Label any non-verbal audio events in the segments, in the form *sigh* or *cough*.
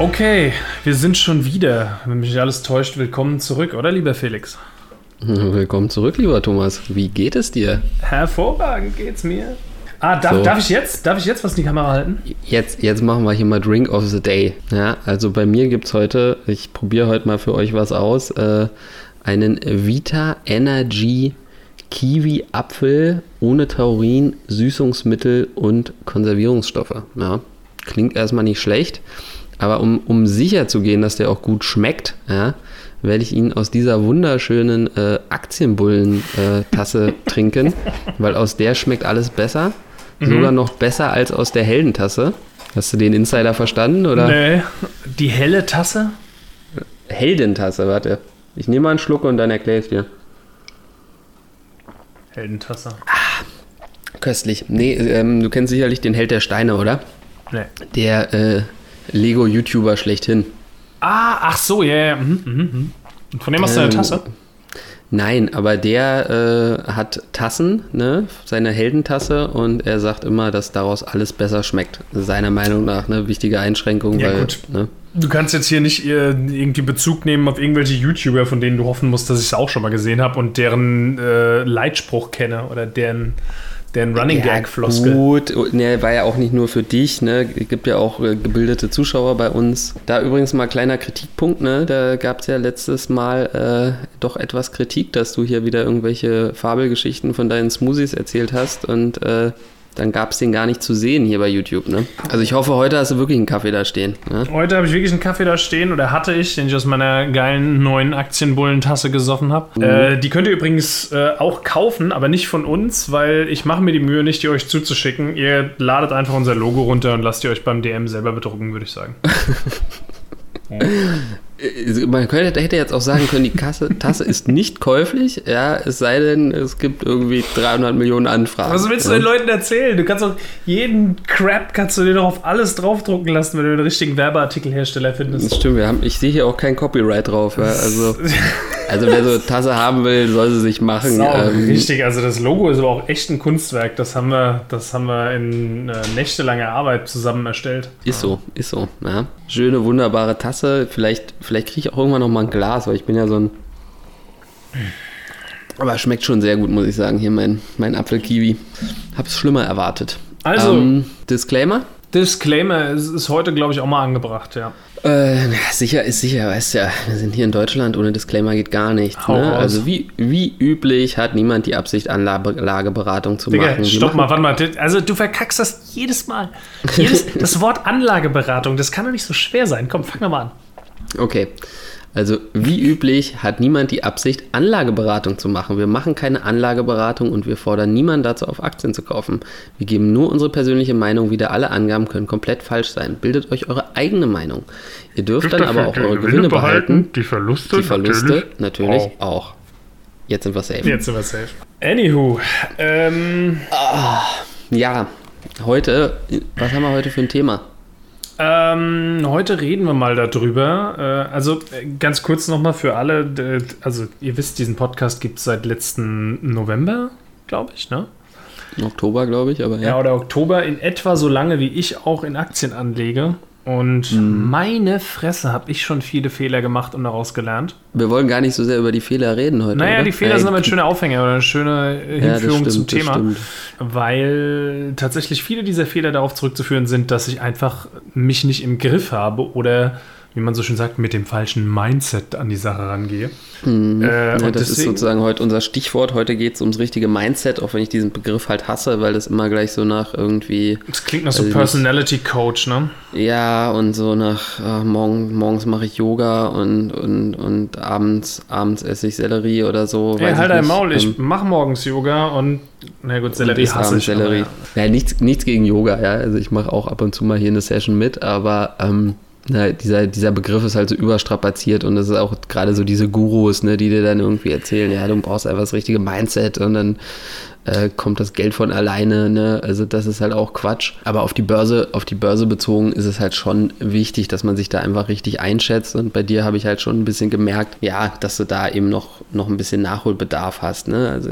Okay, wir sind schon wieder. Wenn mich nicht alles täuscht, willkommen zurück, oder lieber Felix? *laughs* Willkommen zurück, lieber Thomas. Wie geht es dir? Hervorragend geht's mir. Ah, darf, So. darf ich jetzt? Darf ich jetzt was in die Kamera halten? Jetzt, jetzt machen wir hier mal Drink of the Day. Ja, also bei mir gibt es heute, ich probiere heute mal für euch was aus, äh, einen Vita Energy Kiwi Apfel ohne Taurin, Süßungsmittel und Konservierungsstoffe. Ja, klingt erstmal nicht schlecht, aber um, um sicher zu gehen, dass der auch gut schmeckt, ja, werde ich ihn aus dieser wunderschönen äh, Aktienbullen-Tasse *laughs* trinken, weil aus der schmeckt alles besser. Sogar noch besser als aus der Heldentasse. Hast du den Insider verstanden? Oder? Nee. Die helle Tasse? Heldentasse, warte. Ich nehme mal einen Schluck und dann erkläre ich dir. Heldentasse. Köstlich. Nee, ähm, du kennst sicherlich den Held der Steine, oder? Nee. Der äh, Lego-YouTuber schlechthin. Ah, ach so, ja, ja. Mhm, mhm, mhm. Von dem hast du eine Ähm, Tasse? Nein, aber der äh, hat Tassen, ne? Seine Heldentasse und er sagt immer, dass daraus alles besser schmeckt. Seiner Meinung nach, ne? Wichtige Einschränkung, Ja, weil, gut. ne? Du kannst jetzt hier nicht äh, irgendwie Bezug nehmen auf irgendwelche YouTuber, von denen du hoffen musst, dass ich es auch schon mal gesehen habe und deren äh, Leitspruch kenne oder deren, deren Running Gag Floskel. Gut, ne, war ja auch nicht nur für dich, ne? Es gibt ja auch äh, gebildete Zuschauer bei uns. Da übrigens mal kleiner Kritikpunkt, ne? Da gab es ja letztes Mal äh, doch etwas Kritik, dass du hier wieder irgendwelche Fabelgeschichten von deinen Smoothies erzählt hast und äh, dann gab es den gar nicht zu sehen hier bei YouTube, ne? Also ich hoffe, heute hast du wirklich einen Kaffee da stehen. Ne? Heute habe ich wirklich einen Kaffee da stehen oder hatte ich, den ich aus meiner geilen neuen Aktienbullentasse gesoffen habe. Äh, die könnt ihr übrigens äh, auch kaufen, aber nicht von uns, weil ich mache mir die Mühe nicht, die euch zuzuschicken. Ihr ladet einfach unser Logo runter und lasst ihr euch beim DM selber bedrucken, würde ich sagen. *laughs* Äh, Man könnte, hätte jetzt auch sagen können, die Kasse, Tasse ist nicht käuflich, ja, es sei denn, es gibt irgendwie 300 Millionen Anfragen. Was willst du ja. den Leuten erzählen? Du kannst doch jeden Crap kannst du dir doch auf alles draufdrucken lassen, wenn du den richtigen Werbeartikelhersteller Das findest. stimmt, wir haben, ich sehe hier auch kein Copyright drauf. Ja. Also, *laughs* also wer so eine Tasse haben will, soll sie sich machen. Sau, Ähm, richtig, also das Logo ist aber auch echt ein Kunstwerk. Das haben wir, das haben wir in äh, nächtelanger Arbeit zusammen erstellt. ist so, ist so. Ja. Schöne, wunderbare Tasse. Vielleicht, vielleicht kriege ich auch irgendwann noch mal ein Glas, weil ich bin ja so ein. Aber schmeckt schon sehr gut, muss ich sagen. Hier mein, mein Apfelkiwi. Hab's schlimmer erwartet. Also- Ähm, Disclaimer? Disclaimer ist, ist heute, glaube ich, auch mal angebracht, ja. Äh, sicher ist sicher, weißt ja, wir sind hier in Deutschland, ohne Disclaimer geht gar nichts. Ne? Also wie, wie üblich hat niemand die Absicht, Anlageberatung zu Digga, machen. Stopp mal, warte mal. Also du verkackst das jedes Mal. *laughs* Jedes, das Wort Anlageberatung, das kann doch nicht so schwer sein. Komm, fang doch mal an. Okay. Also wie üblich hat niemand die Absicht, Anlageberatung zu machen. Wir machen keine Anlageberatung und wir fordern niemanden dazu auf, Aktien zu kaufen. Wir geben nur unsere persönliche Meinung wieder. Alle Angaben können komplett falsch sein. Bildet euch eure eigene Meinung. Ihr dürft dann aber auch eure Gewinne behalten. die Verluste, Die Verluste natürlich auch. Jetzt sind wir safe. Jetzt sind wir safe. Anywho, ähm, Ja, heute, was haben wir heute für ein Thema? Ähm, heute reden wir mal darüber. Äh, also äh, ganz kurz nochmal für alle. Also ihr wisst, diesen Podcast gibt es seit letzten November, glaube ich, ne? Oktober, glaube ich, aber ja. Ja, oder Oktober in etwa so lange, wie ich auch in Aktien anlege. Und meine Fresse habe ich schon viele Fehler gemacht und daraus gelernt. Wir wollen gar nicht so sehr über die Fehler reden heute. Naja, oder? die Fehler Ja, sind aber ein schöner Aufhänger oder eine schöne äh, ja, Hinführung stimmt, zum Thema. Weil tatsächlich viele dieser Fehler darauf zurückzuführen sind, dass ich einfach mich nicht im Griff habe oder, wie man so schön sagt, mit dem falschen Mindset an die Sache rangehe. Äh, Ja, und das ist deswegen- sozusagen heute unser Stichwort. Heute geht es ums richtige Mindset, auch wenn ich diesen Begriff halt hasse, weil das immer gleich so nach irgendwie, Das klingt nach so Also Personality Coach, ne? ja, und so nach äh, morgen, morgens mache ich Yoga und, und, und abends, abends esse ich Sellerie oder so. Ey, halt dein. Maul, ich Ähm, mache morgens Yoga und, na gut, Sellerie hasse ich. aber Sellerie. ja. Ja, nichts, nichts gegen Yoga, ja. Also ich mache auch ab und zu mal hier eine Session mit, aber ähm, na, dieser, dieser Begriff ist halt so überstrapaziert und das ist auch gerade so diese Gurus, ne, die dir dann irgendwie erzählen, ja, du brauchst einfach das richtige Mindset und dann äh, kommt das Geld von alleine, ne? Also das ist halt auch Quatsch. Aber auf die Börse, auf die Börse bezogen ist es halt schon wichtig, dass man sich da einfach richtig einschätzt. Und bei dir habe ich halt schon ein bisschen gemerkt, ja, dass du da eben noch, noch ein bisschen Nachholbedarf hast. Ne? Also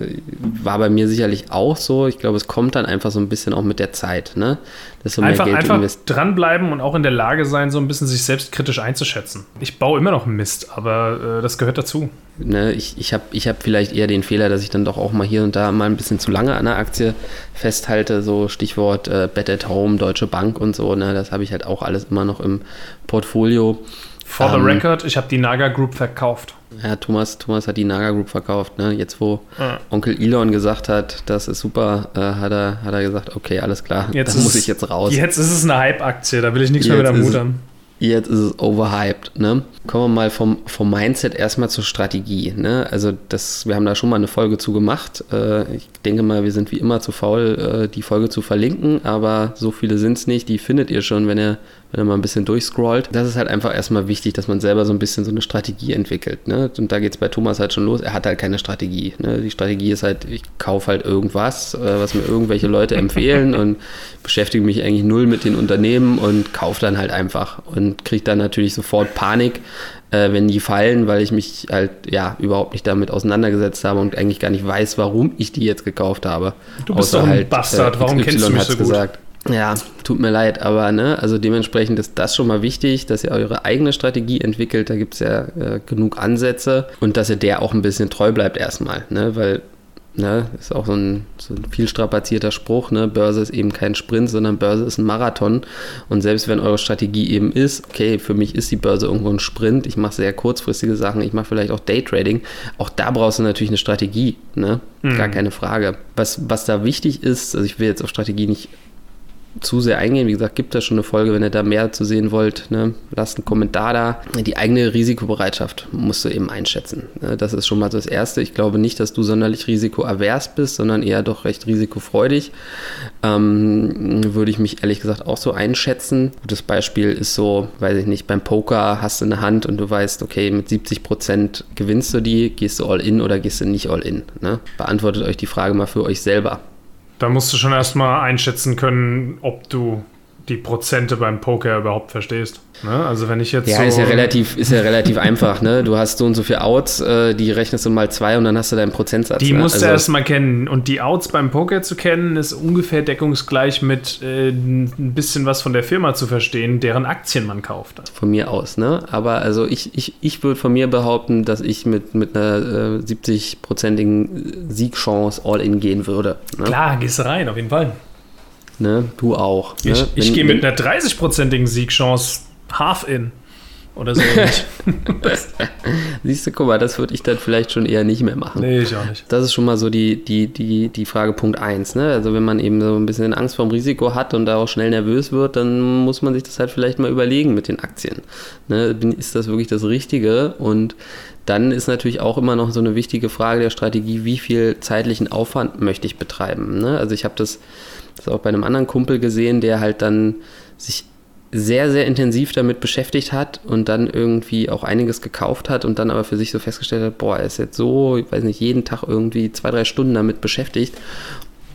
war bei mir sicherlich auch so. Ich glaube, es kommt dann einfach so ein bisschen auch mit der Zeit, ne? Dass du einfach, mehr Geld einfach dranbleiben und auch in der Lage sein, so ein bisschen sich selbst kritisch einzuschätzen. Ich baue immer noch Mist, aber äh, das gehört dazu. Ne, ich ich habe ich hab vielleicht eher den Fehler, dass ich dann doch auch mal hier und da mal ein bisschen zu lange an der Aktie festhalte. So Stichwort äh, Bet at Home, Deutsche Bank und so. Ne, das habe ich halt auch alles immer noch im Portfolio. For ähm, the record, ich habe die Naga Group verkauft. Ja, Thomas, Thomas hat die Naga Group verkauft. Ne? Jetzt, wo ja. Onkel Elon gesagt hat, das ist super, äh, hat, er, hat er gesagt, okay, alles klar, jetzt da muss ich jetzt raus. Jetzt ist es eine Hype-Aktie, da will ich nichts jetzt mehr mit am Hut haben. Jetzt ist es overhyped. Ne? Kommen wir mal vom, vom Mindset erstmal zur Strategie. Ne? Also das, wir haben da schon mal eine Folge zu gemacht. Äh, ich denke mal, wir sind wie immer zu faul, äh, die Folge zu verlinken, aber so viele sind es nicht. Die findet ihr schon, wenn ihr wenn er mal ein bisschen durchscrollt. Das ist halt einfach erstmal wichtig, dass man selber so ein bisschen so eine Strategie entwickelt. Ne? Und da geht es bei Thomas halt schon los. Er hat halt keine Strategie. Ne? Die Strategie ist halt, ich kaufe halt irgendwas, äh, was mir irgendwelche Leute empfehlen und beschäftige mich eigentlich null mit den Unternehmen und kaufe dann halt einfach und kriege dann natürlich sofort Panik, äh, wenn die fallen, weil ich mich halt ja überhaupt nicht damit auseinandergesetzt habe und eigentlich gar nicht weiß, warum ich die jetzt gekauft habe. Du bist Außer doch ein halt, Bastard, äh, warum kennst du mich so gut? Gesagt. Ja, tut mir leid, aber ne, also dementsprechend ist das schon mal wichtig, dass ihr eure eigene Strategie entwickelt. Da gibt es ja äh, genug Ansätze und dass ihr der auch ein bisschen treu bleibt erstmal, ne, weil Ne, ist auch so ein, so ein viel strapazierter Spruch. Ne? Börse ist eben kein Sprint, sondern Börse ist ein Marathon. Und selbst wenn eure Strategie eben ist, okay, für mich ist die Börse irgendwo ein Sprint, ich mache sehr kurzfristige Sachen, ich mache vielleicht auch Daytrading, auch da brauchst du natürlich eine Strategie. Ne? Mhm. Gar keine Frage. Was, was da wichtig ist, also ich will jetzt auf Strategie nicht zu sehr eingehen. Wie gesagt, gibt es schon eine Folge, wenn ihr da mehr zu sehen wollt. Ne? Lasst einen Kommentar da. Die eigene Risikobereitschaft musst du eben einschätzen. Ne? Das ist schon mal das Erste. Ich glaube nicht, dass du sonderlich risikoavers bist, sondern eher doch recht risikofreudig. Ähm, würde ich mich ehrlich gesagt auch so einschätzen. Gutes Beispiel ist so, weiß ich nicht, beim Poker hast du eine Hand und du weißt, okay, mit 70 Prozent gewinnst du die, gehst du all in oder gehst du nicht all in. Ne? Beantwortet euch die Frage mal für euch selber. Da musst du schon erstmal einschätzen können, ob du die Prozente beim Poker überhaupt verstehst. Ne? Also wenn ich jetzt. Ja, so ist ja relativ, ist ja relativ *laughs* einfach, ne? Du hast so und so viele Outs, äh, die rechnest du mal zwei und dann hast du deinen Prozentsatz. Die ne? musst also, du erstmal kennen. Und die Outs beim Poker zu kennen, ist ungefähr deckungsgleich mit äh, ein bisschen was von der Firma zu verstehen, deren Aktien man kauft. Von mir aus, ne? Aber also ich, ich, ich würde von mir behaupten, dass ich mit, mit einer äh, 70-prozentigen Siegchance all in gehen würde. Ne? Klar, gehst du rein, auf jeden Fall. Ne? Du auch. Ne? Ich, ich gehe mit einer 30-prozentigen Siegchance half-in. Oder so *laughs* Siehst du, guck mal, das würde ich dann vielleicht schon eher nicht mehr machen. Nee, ich auch nicht. Das ist schon mal so die, die, die, die Frage Punkt 1. Ne? Also wenn man eben so ein bisschen Angst vorm Risiko hat und da auch schnell nervös wird, dann muss man sich das halt vielleicht mal überlegen mit den Aktien. Ne? Ist das wirklich das Richtige? Und dann ist natürlich auch immer noch so eine wichtige Frage der Strategie, wie viel zeitlichen Aufwand möchte ich betreiben. Ne? Also ich habe das das auch bei einem anderen Kumpel gesehen, der halt dann sich sehr, sehr intensiv damit beschäftigt hat und dann irgendwie auch einiges gekauft hat und dann aber für sich so festgestellt hat, boah, er ist jetzt so, ich weiß nicht, jeden Tag irgendwie zwei, drei Stunden damit beschäftigt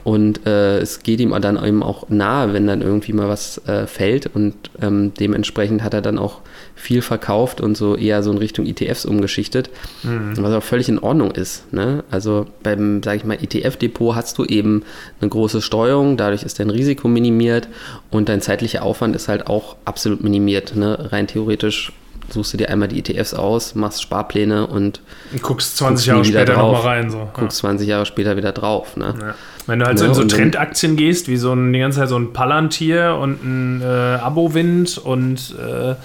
und äh, es geht ihm dann eben auch nahe, wenn dann irgendwie mal was äh, fällt. Und ähm, dementsprechend hat er dann auch viel verkauft und so eher so in Richtung ETFs umgeschichtet, mhm. was auch völlig in Ordnung ist. Ne? Also beim, sage ich mal, ETF-Depot hast du eben eine große Steuerung, dadurch ist dein Risiko minimiert und dein zeitlicher Aufwand ist halt auch absolut minimiert. Ne? Rein theoretisch suchst du dir einmal die ETFs aus, machst Sparpläne und, und guckst 20 Jahre später nochmal rein. So. Guckst ja. 20 Jahre später wieder drauf. Ne? Ja. Wenn du halt so in so Trendaktien gehst, wie so ein, die ganze Zeit so ein Palantir und ein äh, Abo-Wind und äh,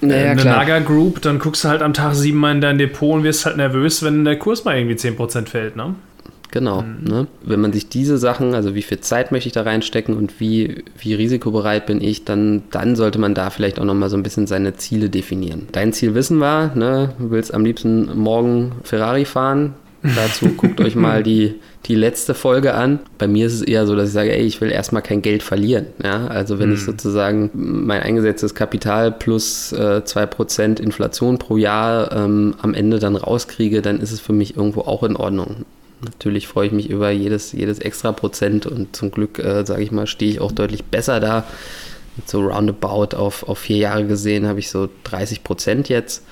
naja, eine klar. Naga Group, dann guckst du halt am Tag siebenmal in dein Depot und wirst halt nervös, wenn der Kurs mal irgendwie 10% fällt, ne? Genau. Mhm. Ne? Wenn man sich diese Sachen, also wie viel Zeit möchte ich da reinstecken und wie, wie risikobereit bin ich, dann, dann sollte man da vielleicht auch nochmal so ein bisschen seine Ziele definieren. Dein Ziel wissen wir, ne? du willst am liebsten morgen Ferrari fahren. Dazu *laughs* guckt euch mal die, die letzte Folge an. Bei mir ist es eher so, dass ich sage, ey, ich will erstmal kein Geld verlieren. Ja? Also wenn mhm. ich sozusagen mein eingesetztes Kapital plus äh, 2% Inflation pro Jahr ähm, am Ende dann rauskriege, dann ist es für mich irgendwo auch in Ordnung. Natürlich freue ich mich über jedes, jedes extra Prozent und zum Glück, äh, sage ich mal, stehe ich auch deutlich besser da. So roundabout auf, auf vier Jahre gesehen habe ich so 30 Prozent jetzt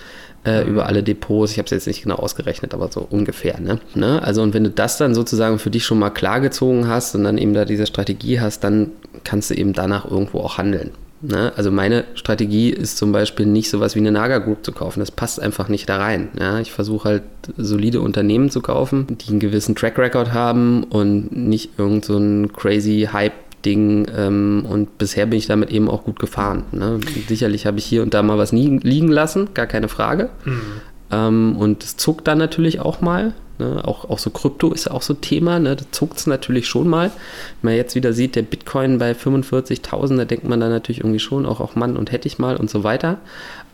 äh, mhm. über alle Depots. Ich habe es jetzt nicht genau ausgerechnet, aber so ungefähr. Ne? ne? Also und wenn du das dann sozusagen für dich schon mal klargezogen hast und dann eben da diese Strategie hast, dann kannst du eben danach irgendwo auch handeln. Ne? Also meine Strategie ist zum Beispiel nicht sowas wie eine Naga Group zu kaufen. Das passt einfach nicht da rein. Ja? Ich versuche halt solide Unternehmen zu kaufen, die einen gewissen Track Record haben und nicht irgend so ein crazy Hype Ding ähm, und bisher bin ich damit eben auch gut gefahren. Ne? Sicherlich habe ich hier und da mal was liegen lassen, gar keine Frage. Mhm. Ähm, und es zuckt dann natürlich auch mal. Ne? Auch, auch so Krypto ist ja auch so Thema, ne? da zuckt es natürlich schon mal. Wenn man jetzt wieder sieht, der Bitcoin bei 45.000, da denkt man dann natürlich irgendwie schon, auch, auch Mann und hätte ich mal und so weiter.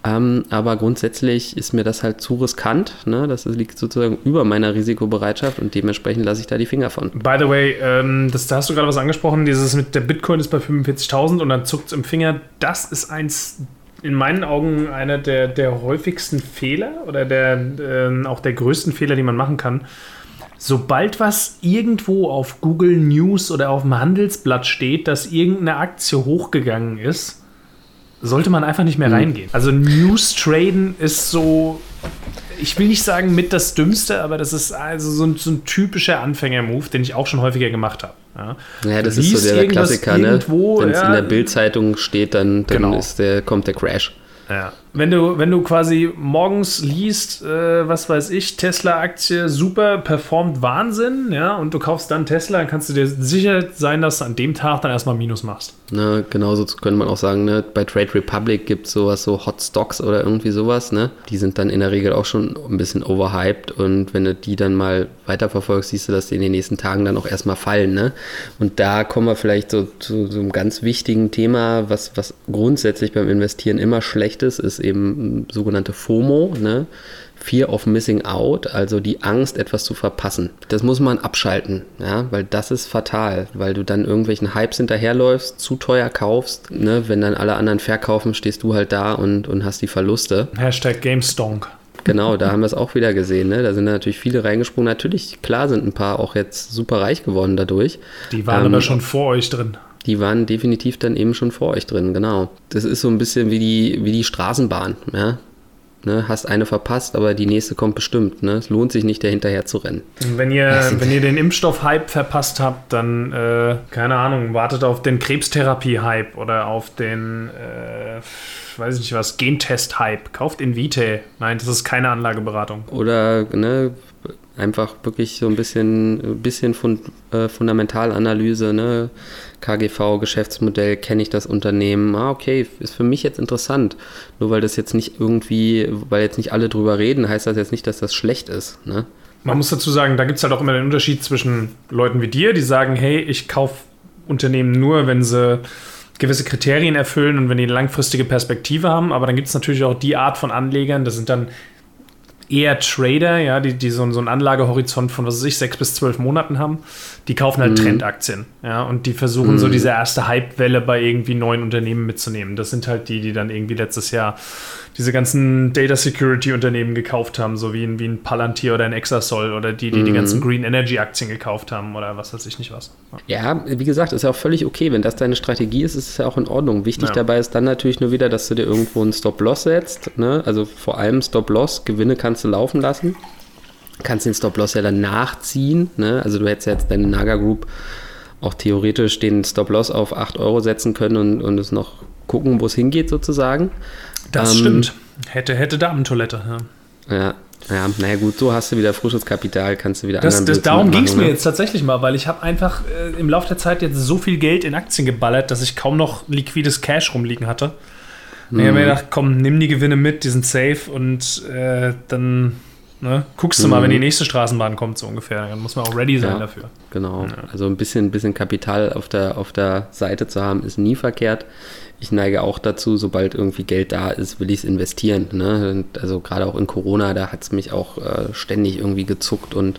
Ähm, aber grundsätzlich ist mir das halt zu riskant. Ne? Das liegt sozusagen über meiner Risikobereitschaft und dementsprechend lasse ich da die Finger von. By the way, ähm, das, da hast du gerade was angesprochen, dieses mit der Bitcoin ist bei 45.000 und dann zuckt es im Finger. Das ist eins, in meinen Augen, einer der, der häufigsten Fehler oder der, äh, auch der größten Fehler, die man machen kann. Sobald was irgendwo auf Google News oder auf dem Handelsblatt steht, dass irgendeine Aktie hochgegangen ist, sollte man einfach nicht mehr mhm. reingehen. Also News Traden ist so, ich will nicht sagen mit das Dümmste, aber das ist also so ein, so ein typischer Anfänger-Move, den ich auch schon häufiger gemacht habe. Ja, ja das ist so der, Klassiker, ne? Wenn es ja, in der Bildzeitung steht, dann, dann genau. ist der, kommt der Crash. Ja. Wenn du, wenn du quasi morgens liest, äh, was weiß ich, Tesla-Aktie super performt Wahnsinn, ja, und du kaufst dann Tesla, dann kannst du dir sicher sein, dass du an dem Tag dann erstmal Minus machst. Ne, genauso könnte man auch sagen, ne, bei Trade Republic gibt es sowas, so Hot Stocks oder irgendwie sowas, ne? Die sind dann in der Regel auch schon ein bisschen overhyped und wenn du die dann mal weiterverfolgst, siehst du, dass die in den nächsten Tagen dann auch erstmal fallen, ne? Und da kommen wir vielleicht so zu so einem ganz wichtigen Thema, was, was grundsätzlich beim Investieren immer schlecht ist, ist eben sogenannte FOMO, ne? Fear of Missing Out, also die Angst, etwas zu verpassen. Das muss man abschalten, ja, weil das ist fatal, weil du dann irgendwelchen Hypes hinterherläufst, zu teuer kaufst, ne? wenn dann alle anderen verkaufen, stehst du halt da und, und hast die Verluste. Hashtag GameStonk. Genau, da haben wir es auch wieder gesehen. Ne? Da sind natürlich viele reingesprungen. Natürlich, klar sind ein paar auch jetzt super reich geworden dadurch. Die waren ähm, aber schon vor euch drin. Die waren definitiv dann eben schon vor euch drin, genau. Das ist so ein bisschen wie die, wie die Straßenbahn. Ja? Ne, hast eine verpasst, aber die nächste kommt bestimmt. Ne? Es lohnt sich nicht, dahinterher zu rennen. Wenn ihr, wenn ihr den Impfstoff-Hype verpasst habt, dann, äh, keine Ahnung, wartet auf den Krebstherapie-Hype oder auf den, äh, weiß ich nicht was, Gentest-Hype. Kauft Invite. Nein, das ist keine Anlageberatung. Oder, ne, einfach wirklich so ein bisschen, bisschen fund, äh, Fundamentalanalyse, ne? KGV, Geschäftsmodell, kenne ich das Unternehmen? Ah, okay, ist für mich jetzt interessant. Nur weil das jetzt nicht irgendwie, weil jetzt nicht alle drüber reden, heißt das jetzt nicht, dass das schlecht ist. Ne? Man muss dazu sagen, da gibt es halt auch immer den Unterschied zwischen Leuten wie dir, die sagen, hey, ich kaufe Unternehmen nur, wenn sie gewisse Kriterien erfüllen und wenn die eine langfristige Perspektive haben. Aber dann gibt es natürlich auch die Art von Anlegern, das sind dann eher Trader, ja, die, die so, so einen Anlagehorizont von, was weiß ich, sechs bis zwölf Monaten haben, die kaufen halt mhm. Trendaktien, ja, und die versuchen mhm. so diese erste Hypewelle bei irgendwie neuen Unternehmen mitzunehmen. Das sind halt die, die dann irgendwie letztes Jahr diese ganzen Data Security Unternehmen gekauft haben, so wie ein, wie ein Palantir oder ein Exasol oder die, die mhm. die ganzen Green Energy Aktien gekauft haben oder was weiß ich nicht was. Ja. ja, wie gesagt, ist ja auch völlig okay. Wenn das deine Strategie ist, ist es ja auch in Ordnung. Wichtig ja. dabei ist dann natürlich nur wieder, dass du dir irgendwo einen Stop-Loss setzt. Ne? Also vor allem Stop-Loss, Gewinne kannst du laufen lassen. Kannst den Stop-Loss ja dann nachziehen. Ne? Also du hättest jetzt deine Naga Group auch theoretisch den Stop-Loss auf 8 Euro setzen können und, und es noch gucken, wo es hingeht sozusagen. Das ähm, stimmt. Hätte, hätte Damentoilette. Ja. ja. Ja, naja gut, so hast du wieder frisches Kapital, kannst du wieder das, das Darum ging es mir ne? jetzt tatsächlich mal, weil ich habe einfach äh, im Laufe der Zeit jetzt so viel Geld in Aktien geballert, dass ich kaum noch liquides Cash rumliegen hatte. Mhm. Ich habe mir gedacht, komm, nimm die Gewinne mit, die sind safe und äh, dann ne, guckst du mhm. mal, wenn die nächste Straßenbahn kommt, so ungefähr. Dann muss man auch ready sein ja, dafür. Genau, ja. also ein bisschen, bisschen Kapital auf der, auf der Seite zu haben, ist nie verkehrt ich neige auch dazu, sobald irgendwie Geld da ist, will ich es investieren. Ne? Also gerade auch in Corona, da hat es mich auch äh, ständig irgendwie gezuckt und,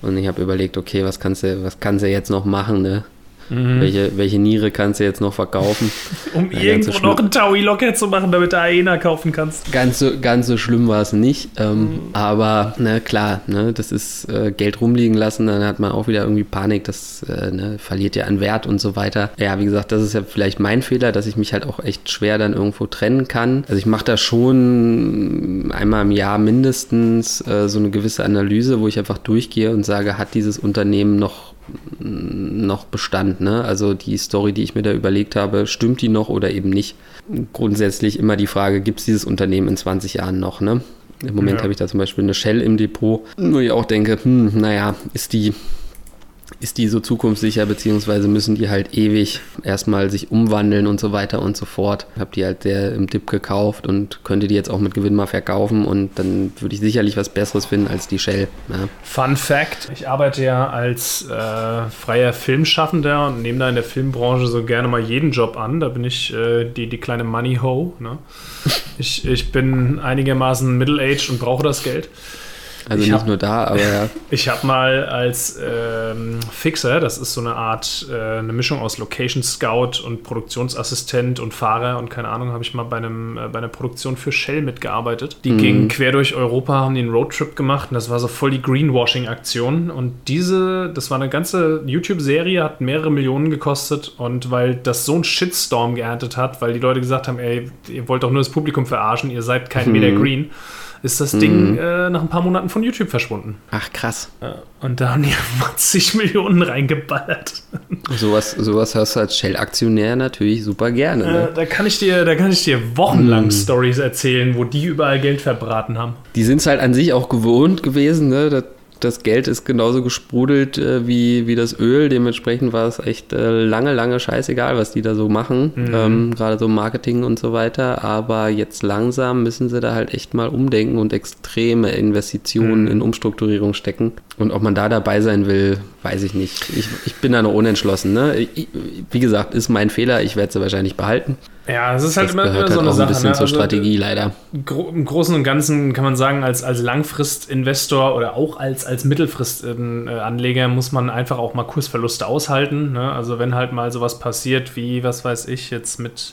und ich habe überlegt, okay, was kannst du, was kannst du jetzt noch machen? Ne? Mhm. Welche, welche Niere kannst du jetzt noch verkaufen? *laughs* um ja, irgendwo so noch ein Taui locker zu machen, damit du Aena kaufen kannst. Ganz so, ganz so schlimm war es nicht. Ähm, mhm. Aber ne, klar, ne, das ist äh, Geld rumliegen lassen, dann hat man auch wieder irgendwie Panik, das äh, ne, verliert ja an Wert und so weiter. Ja, wie gesagt, das ist ja vielleicht mein Fehler, dass ich mich halt auch echt schwer dann irgendwo trennen kann. Also ich mache da schon einmal im Jahr mindestens äh, so eine gewisse Analyse, wo ich einfach durchgehe und sage, hat dieses Unternehmen noch noch Bestand. Ne? Also die Story, die ich mir da überlegt habe, stimmt die noch oder eben nicht? Grundsätzlich immer die Frage, gibt es dieses Unternehmen in 20 Jahren noch? Ne? Im Moment ja. habe ich da zum Beispiel eine Shell im Depot, wo ich auch denke, hm, naja, ist die ist die so zukunftssicher, beziehungsweise müssen die halt ewig erstmal sich umwandeln und so weiter und so fort. Habe die halt sehr im Dip gekauft und könnte die jetzt auch mit Gewinn mal verkaufen und dann würde ich sicherlich was Besseres finden als die Shell. Ja. Fun Fact: Ich arbeite ja als äh, freier Filmschaffender und nehme da in der Filmbranche so gerne mal jeden Job an. Da bin ich äh, die, die kleine Money Ho. Ne? Ich, ich bin einigermaßen middle-aged und brauche das Geld. Also ich nicht hab, nur da, aber ja. *laughs* Ich habe mal als ähm, Fixer, das ist so eine Art, äh, eine Mischung aus Location Scout und Produktionsassistent und Fahrer und keine Ahnung, habe ich mal bei, einem, äh, bei einer Produktion für Shell mitgearbeitet. Die mhm. gingen quer durch Europa, haben den Roadtrip gemacht und das war so voll die Greenwashing-Aktion. Und diese, das war eine ganze YouTube-Serie, hat mehrere Millionen gekostet und weil das so einen Shitstorm geerntet hat, weil die Leute gesagt haben, ey, ihr wollt doch nur das Publikum verarschen, ihr seid kein mhm. Meter Green ist das Ding mhm. äh, nach ein paar Monaten von YouTube verschwunden. Ach, krass. und da haben die *laughs* 20 Millionen reingeballert. Sowas, sowas hast du als Shell-Aktionär natürlich super gerne. Ne? Äh, da, kann ich dir, da kann ich dir wochenlang mhm. Stories erzählen, wo die überall Geld verbraten haben. Die sind es halt an sich auch gewohnt gewesen, ne? Das das Geld ist genauso gesprudelt äh, wie, wie das Öl. Dementsprechend war es echt äh, lange, lange scheißegal, was die da so machen. Mhm. Ähm, Gerade so Marketing und so weiter. Aber jetzt langsam müssen sie da halt echt mal umdenken und extreme Investitionen mhm. in Umstrukturierung stecken. Und ob man da dabei sein will, weiß ich nicht. Ich, ich bin da noch unentschlossen. Ne? Ich, wie gesagt, ist mein Fehler. Ich werde sie wahrscheinlich behalten. Ja, es ist halt das immer, immer so halt eine auch Sache. ein bisschen ne? zur also, Strategie leider. Im Großen und Ganzen kann man sagen, als, als Langfristinvestor oder auch als, als Mittelfristanleger muss man einfach auch mal Kursverluste aushalten. Ne? Also wenn halt mal sowas passiert wie, was weiß ich, jetzt mit,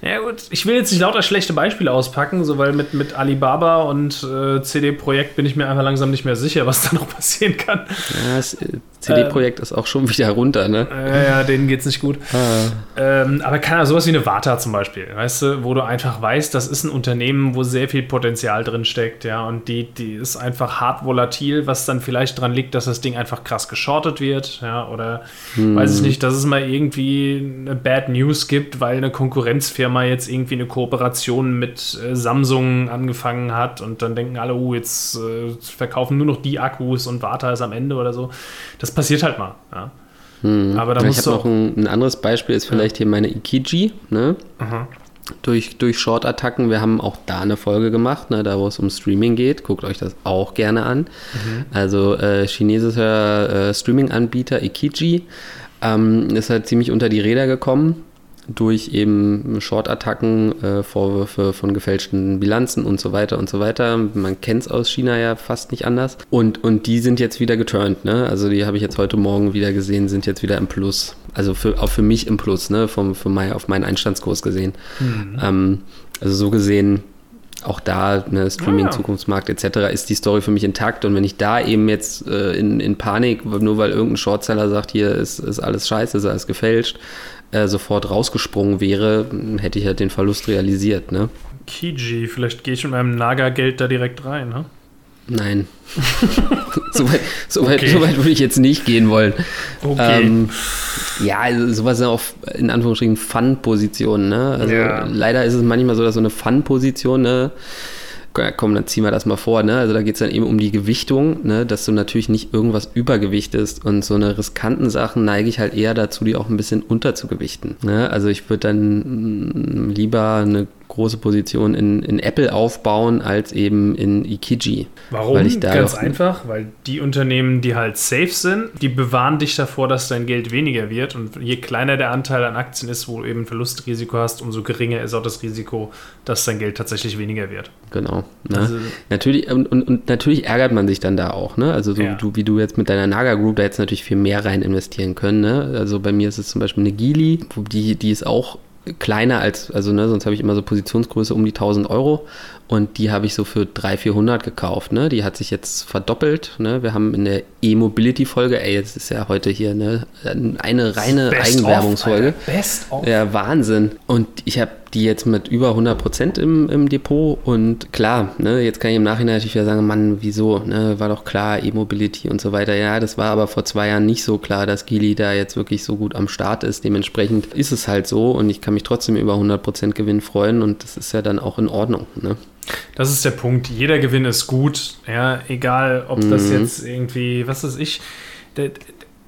ja gut, ich will jetzt nicht lauter schlechte Beispiele auspacken, so weil mit, mit Alibaba und äh, CD-Projekt bin ich mir einfach langsam nicht mehr sicher, was da noch *laughs* passieren kann. Ja, das äh, CD-Projekt äh, ist auch schon wieder runter, ne? Äh, ja, denen geht's nicht gut. Ah. Ähm, aber kann sowas wie eine Warta zum Beispiel, weißt du, wo du einfach weißt, das ist ein Unternehmen, wo sehr viel Potenzial drin steckt, ja, und die, die ist einfach hart volatil, was dann vielleicht daran liegt, dass das Ding einfach krass geschortet wird, ja, oder hm. weiß ich nicht, dass es mal irgendwie eine Bad News gibt, weil eine Konkurrenzfirma jetzt irgendwie eine Kooperation mit äh, Samsung angefangen hat und dann denken alle, oh, jetzt äh, verkaufen nur noch die Akkus und Warta ist am Ende oder so. Das passiert halt mal, ja. Hm. Aber da musst ich habe noch ein, ein, anderes Beispiel, ist vielleicht ja. hier meine Ikiji, ne? Aha. Durch, durch Short-Attacken. Wir haben auch da eine Folge gemacht, ne, da wo es um Streaming geht. Guckt euch das auch gerne an. Mhm. Also äh, chinesischer äh, Streaming-Anbieter Ikiji ähm, ist halt ziemlich unter die Räder gekommen durch eben Short-Attacken, äh, Vorwürfe von gefälschten Bilanzen und so weiter und so weiter. Man kennt es aus China ja fast nicht anders. Und, und die sind jetzt wieder geturnt, ne? Also die habe ich jetzt heute Morgen wieder gesehen, sind jetzt wieder im Plus. Also für, auch für mich im Plus, ne? Vom, für mein, auf meinen Einstandskurs gesehen. Mhm. Ähm, also so gesehen, auch da, ne, Streaming, ah, ja. Zukunftsmarkt etc., ist die Story für mich intakt. Und wenn ich da eben jetzt äh, in, in Panik, nur weil irgendein Shortseller sagt, hier ist, ist alles scheiße, ist alles gefälscht, äh, sofort rausgesprungen wäre, hätte ich ja den Verlust realisiert. Ne? Kiji, vielleicht gehe ich mit meinem Naga-Geld da direkt rein, ne? Nein. *laughs* Soweit so weit, okay. so weit würde ich jetzt nicht gehen wollen. Okay. Ähm, ja, also sowas sind auch in Anführungsstrichen Fun-Positionen. Ne? Also ja. leider ist es manchmal so, dass so eine Fun-Position, ne? Komm, dann ziehen wir das mal vor, ne? Also da geht es dann eben um die Gewichtung, ne? dass du natürlich nicht irgendwas übergewichtest. Und so eine riskanten Sachen neige ich halt eher dazu, die auch ein bisschen unterzugewichten. Ne? Also ich würde dann mm, lieber eine große Position in, in Apple aufbauen als eben in Ikiji. Warum? Weil ich da Ganz einfach, weil die Unternehmen, die halt safe sind, die bewahren dich davor, dass dein Geld weniger wird. Und je kleiner der Anteil an Aktien ist, wo du eben Verlustrisiko hast, umso geringer ist auch das Risiko, dass dein Geld tatsächlich weniger wird. Genau. Ne? Also- natürlich, und, und, und natürlich ärgert man sich dann da auch, ne? Also so Ja. du, wie du jetzt mit deiner Naga Group da jetzt natürlich viel mehr rein investieren können. Ne? Also bei mir ist es zum Beispiel eine Gili, die, die ist auch kleiner als, also ne, sonst habe ich immer so Positionsgröße um die 1000 Euro und die habe ich so für 300, 400 gekauft. Ne? Die hat sich jetzt verdoppelt. Ne? Wir haben in der E-Mobility-Folge, ey, jetzt ist ja heute hier ne, eine reine Best Eigenwerbungsfolge. Best of. Ja, Wahnsinn. Und ich habe die jetzt mit über 100 Prozent im, im Depot und klar, ne, jetzt kann ich im Nachhinein natürlich wieder sagen, Mann, wieso, ne, war doch klar, E-Mobility und so weiter. Ja, das war aber vor zwei Jahren nicht so klar, dass Gili da jetzt wirklich so gut am Start ist. Dementsprechend ist es halt so und ich kann mich trotzdem über 100 Prozent Gewinn freuen und das ist ja dann auch in Ordnung, ne. Das ist der Punkt. Jeder Gewinn ist gut. Ja, egal, ob das Mhm. jetzt irgendwie, was weiß ich.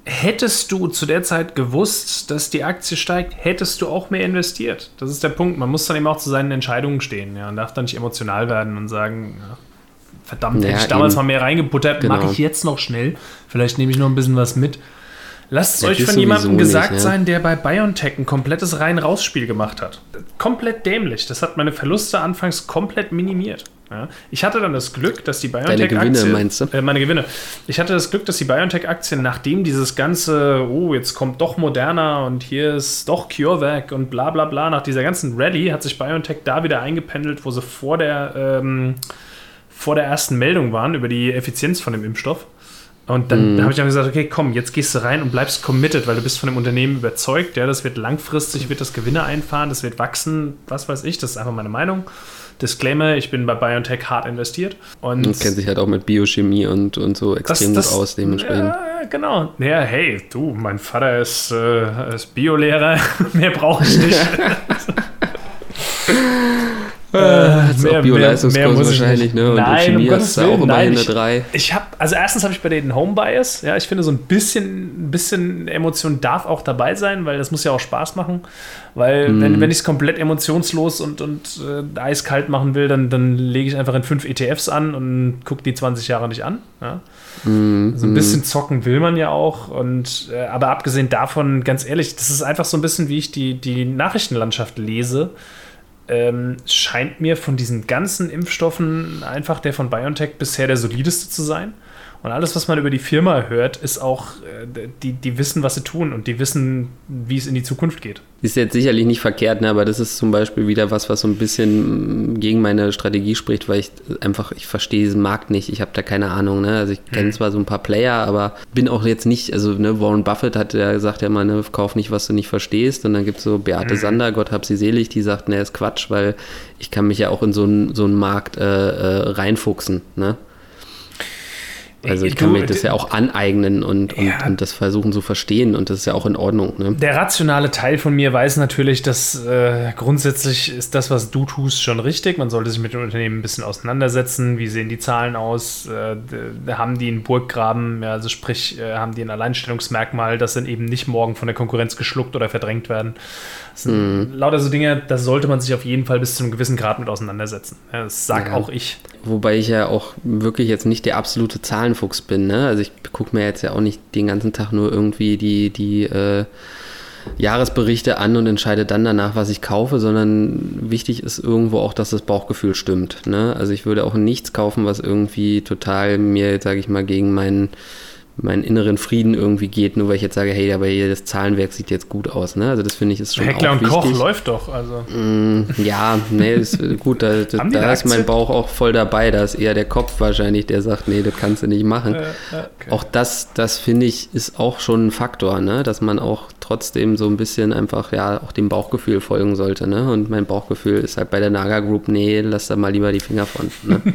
Hättest du zu der Zeit gewusst, dass die Aktie steigt, hättest du auch mehr investiert. Das ist der Punkt. Man muss dann eben auch zu seinen Entscheidungen stehen. Ja, und darf dann nicht emotional werden und sagen, ja, verdammt, Ja, hätte ich damals eben. mal mehr reingebuttert, Genau. mache ich jetzt noch schnell. Vielleicht nehme ich noch ein bisschen was mit. Lasst es Ja, euch von jemandem gesagt nicht, ne? sein, der bei BioNTech ein komplettes Rein-Raus-Spiel gemacht hat. Komplett dämlich. Das hat meine Verluste anfangs komplett minimiert. Ja. Ich hatte dann das Glück, dass die BioNTech-Aktie... Gewinne, meinst du? Äh, meine Gewinne. Ich hatte das Glück, dass die BioNTech-Aktien, nachdem dieses ganze, oh, jetzt kommt doch Moderna und hier ist doch CureVac und bla bla bla, nach dieser ganzen Rallye hat sich BioNTech da wieder eingependelt, wo sie vor der, ähm, vor der ersten Meldung waren über die Effizienz von dem Impfstoff. Und dann habe ich dann gesagt, okay, komm, jetzt gehst du rein und bleibst committed, weil du bist von dem Unternehmen überzeugt, ja, das wird langfristig, wird das Gewinne einfahren, das wird wachsen, was weiß ich, das ist einfach meine Meinung. Disclaimer, ich bin bei BioNTech hart investiert. Und Und kennt sich halt auch mit Biochemie und, und so extrem gut aus, dementsprechend. Ja, genau. Ja, hey, du, mein Vater ist, äh, ist Biolehrer, *laughs* mehr brauche ich nicht. *laughs* Hat's mehr- auch Bio-Leistungskurs mehr- mehr muss ich wahrscheinlich, ne? Und Nein, Chemie um hast du auch immerhin eine ich- 3. Ich habe, also erstens habe ich bei denen Home Bias. Ja, ich finde so ein bisschen, ein bisschen Emotion darf auch dabei sein, weil das muss ja auch Spaß machen. Weil Mhm. wenn, wenn ich es komplett emotionslos und, und äh, eiskalt machen will, dann, dann lege ich einfach in fünf ETFs an und gucke die 20 Jahre nicht an. Ja? Mhm. So ein bisschen zocken will man ja auch. Und äh, aber abgesehen davon, ganz ehrlich, das ist einfach so ein bisschen, wie ich die, die Nachrichtenlandschaft lese. Ähm, scheint mir von diesen ganzen Impfstoffen einfach der von BioNTech bisher der solideste zu sein. Und alles, was man über die Firma hört, ist auch, äh, die, die wissen, was sie tun und die wissen, wie es in die Zukunft geht. Ist jetzt sicherlich nicht verkehrt, ne? aber das ist zum Beispiel wieder was, was so ein bisschen mm, gegen meine Strategie spricht, weil ich einfach, ich verstehe diesen Markt nicht, ich habe da keine Ahnung. Ne? Also ich kenne zwar so ein paar Player, aber bin auch jetzt nicht, also ne, Warren Buffett hat ja gesagt, ja mal, ne, kauf nicht, was du nicht verstehst. Und dann gibt es so Beate Sander, Gott hab sie selig, die sagt, ne, ist Quatsch, weil ich kann mich ja auch in so einen so einen Markt äh, äh, reinfuchsen. Ne? Also ich kann Du, mir das ja auch aneignen und, und, Ja. und das versuchen zu verstehen und das ist ja auch in Ordnung. Ne? Der rationale Teil von mir weiß natürlich, dass äh, grundsätzlich ist das, was du tust, schon richtig. Man sollte sich mit dem Unternehmen ein bisschen auseinandersetzen. Wie sehen die Zahlen aus? Äh, haben die einen Burggraben? Ja, also sprich, äh, haben die ein Alleinstellungsmerkmal, das dann eben nicht morgen von der Konkurrenz geschluckt oder verdrängt werden? Das sind lauter so Dinge, da sollte man sich auf jeden Fall bis zu einem gewissen Grad mit auseinandersetzen. Ja, das sag Ja. auch ich. Wobei ich ja auch wirklich jetzt nicht der absolute Zahlenfuchs bin. Ne? Also ich gucke mir jetzt ja auch nicht den ganzen Tag nur irgendwie die, die äh, Jahresberichte an und entscheide dann danach, was ich kaufe, sondern wichtig ist irgendwo auch, dass das Bauchgefühl stimmt. Ne? Also ich würde auch nichts kaufen, was irgendwie total mir, sage ich mal, gegen meinen meinen inneren Frieden irgendwie geht, nur weil ich jetzt sage, hey, aber hier das Zahlenwerk sieht jetzt gut aus. Ne? Also das finde ich ist schon Heckler auch und wichtig. Koch läuft doch. Also. Mm, Ja, nee, ist äh, gut, da, *laughs* da, da ist mein? Bauch auch voll dabei. Da ist eher der Kopf wahrscheinlich, der sagt, nee, das kannst du nicht machen. Äh, okay. Auch das, das finde ich, ist auch schon ein Faktor, ne? dass man auch trotzdem so ein bisschen einfach, ja, auch dem Bauchgefühl folgen sollte. Ne? Und mein Bauchgefühl ist halt bei der Naga Group, nee, lass da mal lieber die Finger von. Ne? *laughs*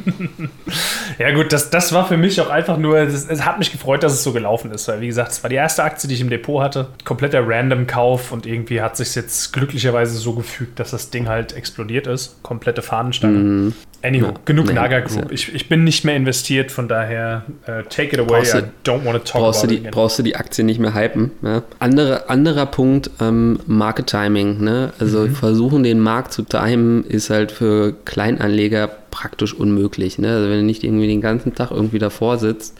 Ja gut, das, das war für mich auch einfach nur, es hat mich gefreut, dass dass es so gelaufen ist, weil wie gesagt, es war die erste Aktie, die ich im Depot hatte. Kompletter Random-Kauf und irgendwie hat sich jetzt glücklicherweise so gefügt, dass das Ding halt explodiert ist. Komplette Fahnenstange. Mhm. Anywho, ja, genug nee, Naga Group. Ich, ich bin nicht mehr investiert, von daher uh, take it away. Brauchst I don't want to talk brauchst about du die, it Brauchst du die Aktie nicht mehr hypen. Ja? Andere, anderer Punkt, ähm, Market Timing. Ne? Also mhm. versuchen, den Markt zu timen, ist halt für Kleinanleger praktisch unmöglich. Ne? Also wenn du nicht irgendwie den ganzen Tag irgendwie davor sitzt,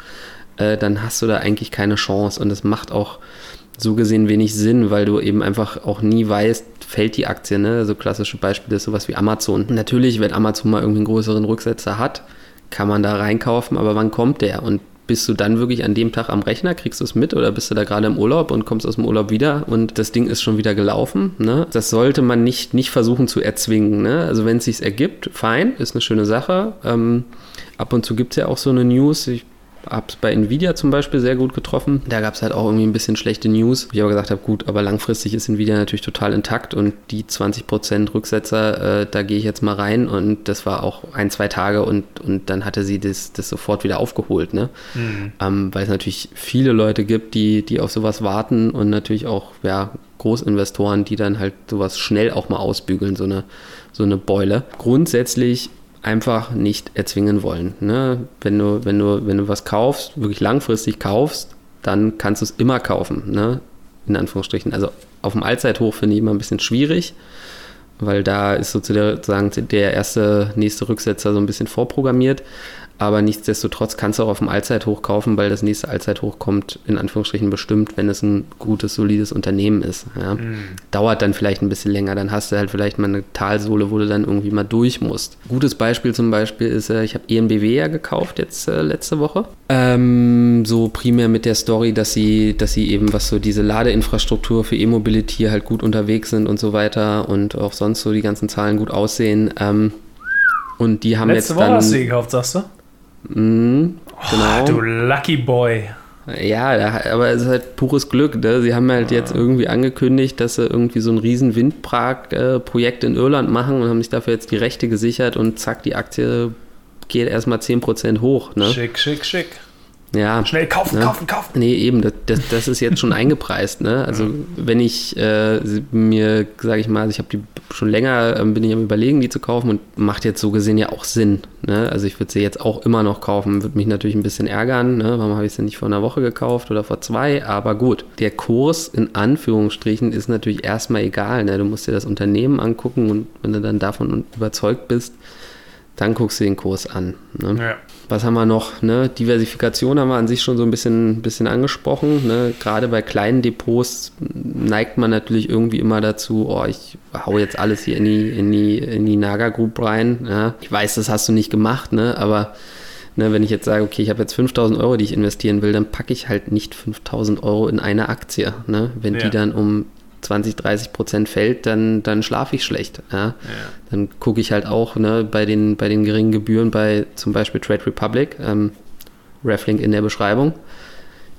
äh, dann hast du da eigentlich keine Chance. Und es macht auch so gesehen wenig Sinn, weil du eben einfach auch nie weißt, fällt die Aktie. Ne? Also klassische Beispiele ist sowas wie Amazon. Natürlich, wenn Amazon mal irgendwie einen größeren Rücksetzer hat, kann man da reinkaufen, aber wann kommt der? Und bist du dann wirklich an dem Tag am Rechner, kriegst du es mit oder bist du da gerade im Urlaub und kommst aus dem Urlaub wieder und das Ding ist schon wieder gelaufen? Ne? Das sollte man nicht, nicht versuchen zu erzwingen. Ne? Also wenn es sich ergibt, fein, ist eine schöne Sache. Ähm, ab und zu gibt es ja auch so eine News. Ich habe es bei Nvidia zum Beispiel sehr gut getroffen. Da gab es halt auch irgendwie ein bisschen schlechte News. Ich aber gesagt habe, gut, aber langfristig ist Nvidia natürlich total intakt und die 20% Rücksetzer, äh, da gehe ich jetzt mal rein und das war auch ein, zwei Tage und, und dann hatte sie das, das sofort wieder aufgeholt. Ne? Mhm. Ähm, weil es natürlich viele Leute gibt, die, die auf sowas warten und natürlich auch ja, Großinvestoren, die dann halt sowas schnell auch mal ausbügeln, so eine, so eine Beule. Grundsätzlich einfach nicht erzwingen wollen. Ne? Wenn, du, wenn, du, wenn du was kaufst, wirklich langfristig kaufst, dann kannst du es immer kaufen, ne? in Anführungsstrichen. Also auf dem Allzeithoch finde ich immer ein bisschen schwierig, weil da ist sozusagen der erste, nächste Rücksetzer so ein bisschen vorprogrammiert. Aber nichtsdestotrotz kannst du auch auf dem Allzeithoch kaufen, weil das nächste Allzeithoch kommt in Anführungsstrichen bestimmt, wenn es ein gutes, solides Unternehmen ist. Ja. Mhm. Dauert dann vielleicht ein bisschen länger, dann hast du halt vielleicht mal eine Talsohle, wo du dann irgendwie mal durch musst. Gutes Beispiel zum Beispiel ist, äh, ich habe ENBW ja gekauft jetzt äh, letzte Woche. Ähm, so primär mit der Story, dass sie, dass sie eben, was so diese Ladeinfrastruktur für E-Mobility halt gut unterwegs sind und so weiter und auch sonst so die ganzen Zahlen gut aussehen. Ähm, und die haben Letzte jetzt Woche dann, hast du gekauft, sagst du? Mhm, genau. Oh, du Lucky Boy. Ja, aber es ist halt pures Glück. Ne? Sie haben halt jetzt irgendwie angekündigt, dass sie irgendwie so ein riesen Windpark-Projekt in Irland machen und haben sich dafür jetzt die Rechte gesichert und zack, die Aktie geht erstmal 10% hoch. Ne? Schick, schick, schick. Ja. Schnell kaufen, ne? kaufen, kaufen. Nee, eben, das, das, das ist jetzt schon *laughs* eingepreist. Ne? Also ja. wenn ich äh, mir, sage ich mal, also ich habe die schon länger, äh, bin ich am überlegen, die zu kaufen und macht jetzt so gesehen ja auch Sinn. Ne? Also ich würde sie jetzt auch immer noch kaufen, würde mich natürlich ein bisschen ärgern. Ne? Warum habe ich sie nicht vor einer Woche gekauft oder vor zwei? Aber gut, der Kurs in Anführungsstrichen ist natürlich erstmal egal. Ne? Du musst dir das Unternehmen angucken und wenn du dann davon überzeugt bist, dann guckst du den Kurs an. Ne? Ja. Was haben wir noch? Ne? Diversifikation haben wir an sich schon so ein bisschen, bisschen angesprochen. Ne? Gerade bei kleinen Depots neigt man natürlich irgendwie immer dazu, oh, ich hau jetzt alles hier in die, in die, in die Naga Group rein. Ja? Ich weiß, das hast du nicht gemacht, ne? aber ne, wenn ich jetzt sage, okay, ich habe jetzt 5000 Euro, die ich investieren will, dann packe ich halt nicht 5000 Euro in eine Aktie. Ne? Wenn ja. die dann um 20, 30 Prozent fällt, dann, dann schlafe ich schlecht. Ja? ja. Dann gucke ich halt auch ne, bei, den, bei den geringen Gebühren bei zum Beispiel Trade Republic, ähm, Reflink in der Beschreibung.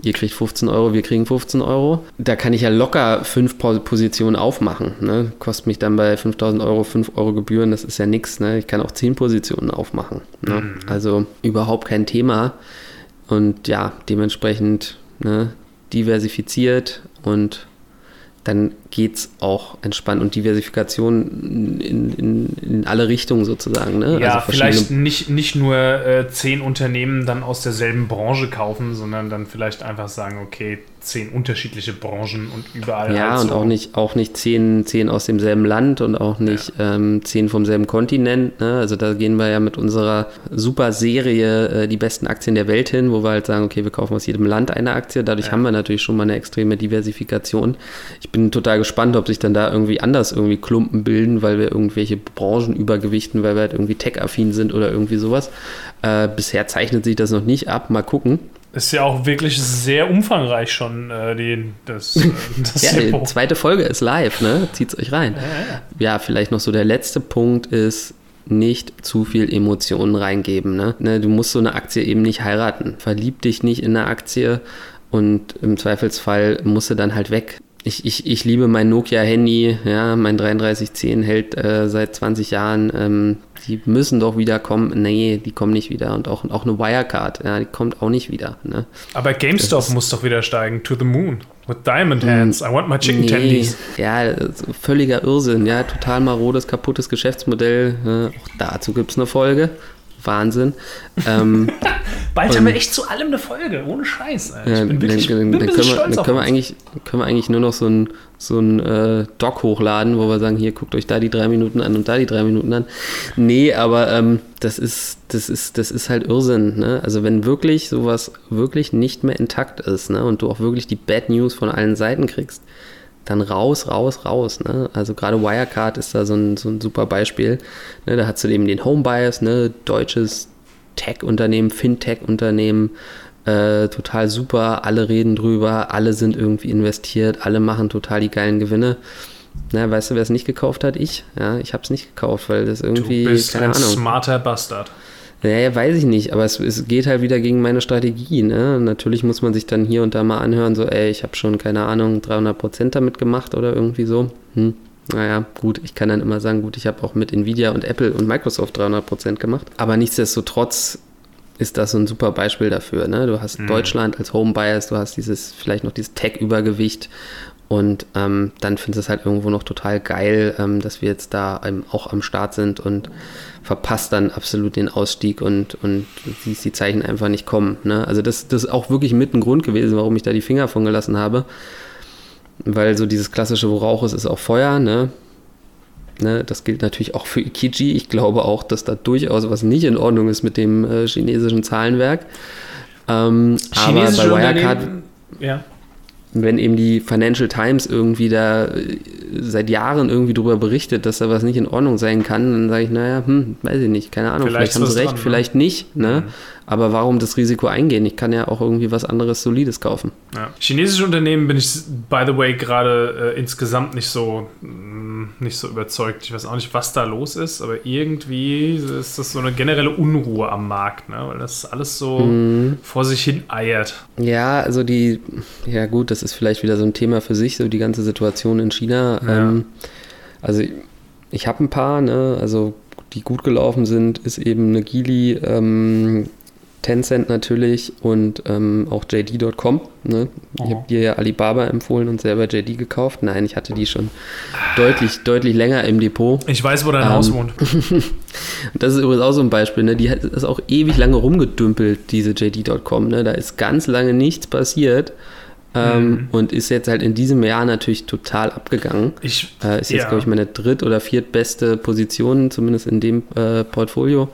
Ihr kriegt 15 Euro, wir kriegen 15 Euro. Da kann ich ja locker fünf Positionen aufmachen. Ne? Kostet mich dann bei 5000 Euro 5 Euro Gebühren, das ist ja nichts. Ne? Ich kann auch 10 Positionen aufmachen. Ne? Mhm. Also überhaupt kein Thema. Und ja, dementsprechend ne, diversifiziert und dann geht es auch entspannt und Diversifikation in, in, in alle Richtungen sozusagen. Ne? Ja, also vielleicht nicht, nicht nur äh, zehn Unternehmen dann aus derselben Branche kaufen, sondern dann vielleicht einfach sagen, okay, zehn unterschiedliche Branchen und überall. Ja, halt so. und auch nicht, auch nicht zehn, zehn aus demselben Land und auch nicht ja. ähm, zehn vom selben Kontinent. Ne? Also da gehen wir ja mit unserer super Serie äh, die besten Aktien der Welt hin, wo wir halt sagen, okay, wir kaufen aus jedem Land eine Aktie. Dadurch ja. haben wir natürlich schon mal eine extreme Diversifikation. Ich bin total gespannt, ob sich dann da irgendwie anders irgendwie Klumpen bilden, weil wir irgendwelche Branchen übergewichten, weil wir halt irgendwie tech-affin sind oder irgendwie sowas. Äh, bisher zeichnet sich das noch nicht ab. Mal gucken. Ist ja auch wirklich sehr umfangreich schon, äh, die, das, äh, *laughs* das Ja, die zweite Folge ist live, ne? Zieht's euch rein. Ja, vielleicht noch so der letzte Punkt ist, nicht zu viel Emotionen reingeben. Ne? ne? Du musst so eine Aktie eben nicht heiraten. Verlieb dich nicht in eine Aktie und im Zweifelsfall musst du dann halt weg. Ich, ich, ich liebe mein Nokia-Handy, ja, mein 3310 hält äh, seit 20 Jahren. Ähm, die müssen doch wieder kommen. Nee, die kommen nicht wieder. Und auch, auch eine Wirecard, ja, die kommt auch nicht wieder. Ne? Aber GameStop muss doch wieder steigen. To the moon. With Diamond Hands. I want my chicken nee, tendies. Ja, völliger Irrsinn. Ja, total marodes, kaputtes Geschäftsmodell. Äh, auch dazu gibt es eine Folge. Wahnsinn. Ähm, *laughs* Bald haben wir echt zu allem eine Folge, ohne Scheiß. Alter. Ich ja, bin wirklich dann, bin dann, ein dann können, wir, dann können, wir eigentlich, können wir eigentlich nur noch so ein, so ein äh, Doc hochladen, wo wir sagen, hier guckt euch da die drei Minuten an und da die drei Minuten an. Nee, aber ähm, das ist, das ist, das ist halt Irrsinn. Ne? Also wenn wirklich sowas wirklich nicht mehr intakt ist ne? und du auch wirklich die Bad News von allen Seiten kriegst, dann raus, raus, raus. Ne? Also gerade Wirecard ist da so ein, so ein super Beispiel. Ne? Da hast du eben den Home Bias, ne? deutsches Tech-Unternehmen, Fintech-Unternehmen, äh, total super, alle reden drüber, alle sind irgendwie investiert, alle machen total die geilen Gewinne. Na, weißt du, wer es nicht gekauft hat? Ich. Ja, ich habe es nicht gekauft, weil das irgendwie, Du bist ein Ahnung. smarter Bastard. Naja, weiß ich nicht, aber es, es geht halt wieder gegen meine Strategie. Ne? Natürlich muss man sich dann hier und da mal anhören, so, ey, ich habe schon, keine Ahnung, 300 Prozent damit gemacht oder irgendwie so. Hm. Naja, gut, ich kann dann immer sagen, gut, ich habe auch mit Nvidia und Apple und Microsoft 300 Prozent gemacht. Aber nichtsdestotrotz ist das so ein super Beispiel dafür. Ne? Du hast Deutschland als Home Bias, du hast dieses, vielleicht noch dieses Tech-Übergewicht und ähm, dann findest du es halt irgendwo noch total geil, ähm, dass wir jetzt da ähm, auch am Start sind und verpasst dann absolut den Ausstieg und, und siehst die Zeichen einfach nicht kommen. Ne? Also das, das ist auch wirklich mit ein Grund gewesen, warum ich da die Finger von gelassen habe. Weil so dieses klassische, wo Rauch ist, ist auch Feuer. Ne? Ne, das gilt natürlich auch für Ikiji. Ich glaube auch, dass da durchaus was nicht in Ordnung ist mit dem äh, chinesischen Zahlenwerk. Ähm, aber bei Chinesische Wirecard Unternehmen- Wenn eben die Financial Times irgendwie da äh, seit Jahren irgendwie drüber berichtet, dass da was nicht in Ordnung sein kann, dann sage ich, naja, hm, weiß ich nicht, keine Ahnung, Vielleicht vielleicht, haben sie recht, dran, ne? vielleicht nicht, ne? Aber warum das Risiko eingehen? Ich kann ja auch irgendwie was anderes Solides kaufen. Ja. Chinesische Unternehmen bin ich, by the way, gerade äh, insgesamt nicht so, mh, nicht so überzeugt. Ich weiß auch nicht, was da los ist, aber irgendwie ist das so eine generelle Unruhe am Markt, ne? weil das alles so Mhm. vor sich hin eiert. Ja, also die, ja gut, das ist vielleicht wieder so ein Thema für sich, so die ganze Situation in China. Ja. Ähm, also ich, ich habe ein paar, ne, also die gut gelaufen sind, ist eben eine Geely, ähm, Tencent natürlich und ähm, auch JD.com. Ne? Ich habe dir ja Alibaba empfohlen und selber JD gekauft. Nein, ich hatte die schon deutlich, deutlich länger im Depot. Ich weiß, wo dein Ähm, Haus wohnt. *laughs* Das ist übrigens auch so ein Beispiel, ne? Die hat ist auch ewig lange rumgedümpelt, diese JD.com. Ne? Da ist ganz lange nichts passiert. Ähm, Mhm. Und ist jetzt halt in diesem Jahr natürlich total abgegangen. Ich, Äh, ist jetzt, ja. glaube ich, meine dritt- oder viertbeste Position, zumindest in dem äh, Portfolio,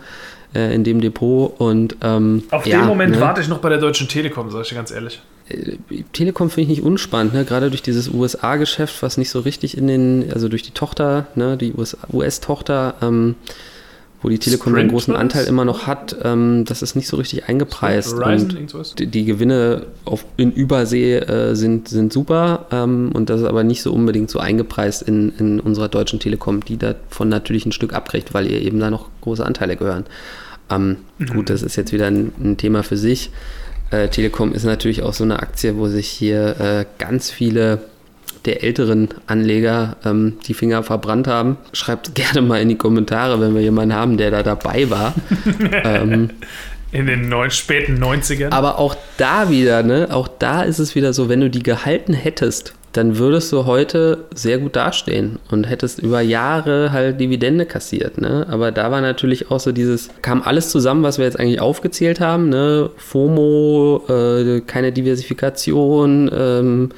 äh, in dem Depot. Und ähm, Auf ja, den Moment ne? warte ich noch bei der Deutschen Telekom, sag ich dir ganz ehrlich. Äh, Telekom finde ich nicht unspannend, ne? gerade durch dieses USA-Geschäft, was nicht so richtig in den, also durch die Tochter, ne? die US- US-Tochter, ähm, wo die Telekom einen Sprint großen war das? Anteil immer noch hat, ähm, das ist nicht so richtig eingepreist. Verizon, Und die, die Gewinne auf, in Übersee äh, sind, sind super ähm, und das ist aber nicht so unbedingt so eingepreist in, in unserer deutschen Telekom, die davon natürlich ein Stück abkriegt, weil ihr eben da noch große Anteile gehören. Ähm, Gut, das ist jetzt wieder ein, ein Thema für sich. Äh, Telekom ist natürlich auch so eine Aktie, wo sich hier äh, ganz viele der älteren Anleger ähm, die Finger verbrannt haben. Schreibt gerne mal in die Kommentare, wenn wir jemanden haben, der da dabei war. *laughs* ähm, In den neun, späten 90ern. aber auch da wieder, ne, auch da ist es wieder so, wenn du die gehalten hättest, dann würdest du heute sehr gut dastehen und hättest über Jahre halt Dividende kassiert, ne? Aber da war natürlich auch so dieses, kam alles zusammen, was wir jetzt eigentlich aufgezählt haben, ne? FOMO, äh, keine Diversifikation, ähm,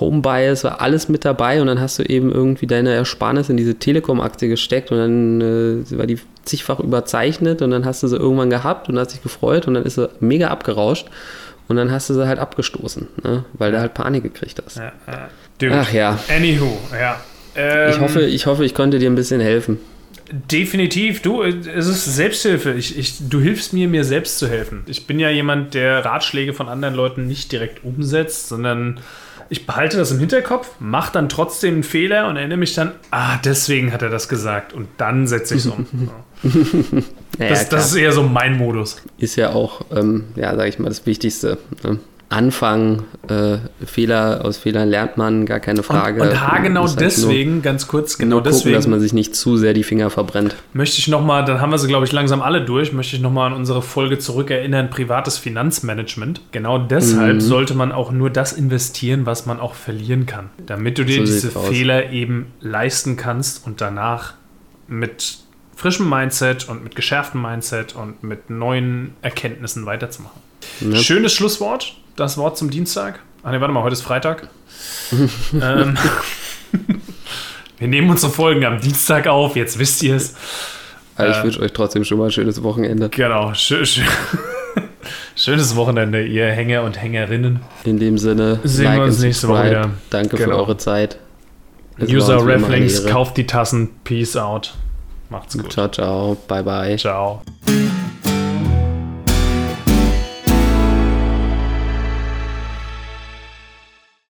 Home Bias, war alles mit dabei und dann hast du eben irgendwie deine Ersparnis in diese Telekom-Aktie gesteckt und dann äh, war die zigfach überzeichnet und dann hast du sie irgendwann gehabt und hast dich gefreut und dann ist sie mega abgerauscht und dann hast du sie halt abgestoßen, ne? weil du halt Panik gekriegt hast. ja, ja. Dude. Ach ja, Anywho, ja. Ähm, ich hoffe, ich hoffe, ich konnte dir ein bisschen helfen. Definitiv, du, es ist Selbsthilfe. Ich, ich, du hilfst mir, mir selbst zu helfen. Ich bin ja jemand, der Ratschläge von anderen Leuten nicht direkt umsetzt, sondern ich behalte das im Hinterkopf, mache dann trotzdem einen Fehler und erinnere mich dann, ah, deswegen hat er das gesagt und dann setze ich es um. *laughs* Ja. Naja, Das, das ist eher so mein Modus. ist ja auch, ähm, ja, sag ich mal, das Wichtigste. Ne? Anfang. Äh, Fehler, aus Fehlern lernt man, gar keine Frage. Und, und haargenau Ist halt deswegen, ganz kurz, genau gucken, deswegen. dass man sich nicht zu sehr die Finger verbrennt. möchte ich nochmal, dann haben wir sie, glaube ich, langsam alle durch, möchte ich nochmal an unsere Folge zurückerinnern, privates Finanzmanagement. Genau deshalb Mhm. sollte man auch nur das investieren, was man auch verlieren kann. Damit du dir So diese sieht's aus. Fehler eben leisten kannst und danach mit frischem Mindset und mit geschärftem Mindset und mit neuen Erkenntnissen weiterzumachen. Ne? Schönes Schlusswort, das Wort zum Dienstag. Ach nee, warte mal, heute ist Freitag. *laughs* ähm, *laughs* wir nehmen unsere Folgen am Dienstag auf, jetzt wisst ihr es. Aber ich Äh, wünsche euch trotzdem schon mal ein schönes Wochenende. Genau, schö schö *laughs* schönes Wochenende, ihr Hänger und Hängerinnen. In dem Sinne, Sehen wir uns nächste Woche wieder. Danke Genau. für eure Zeit. Es User Reflinks, kauft die Tassen. Peace out. Macht's gut. Ciao, ciao. Bye, bye. Ciao.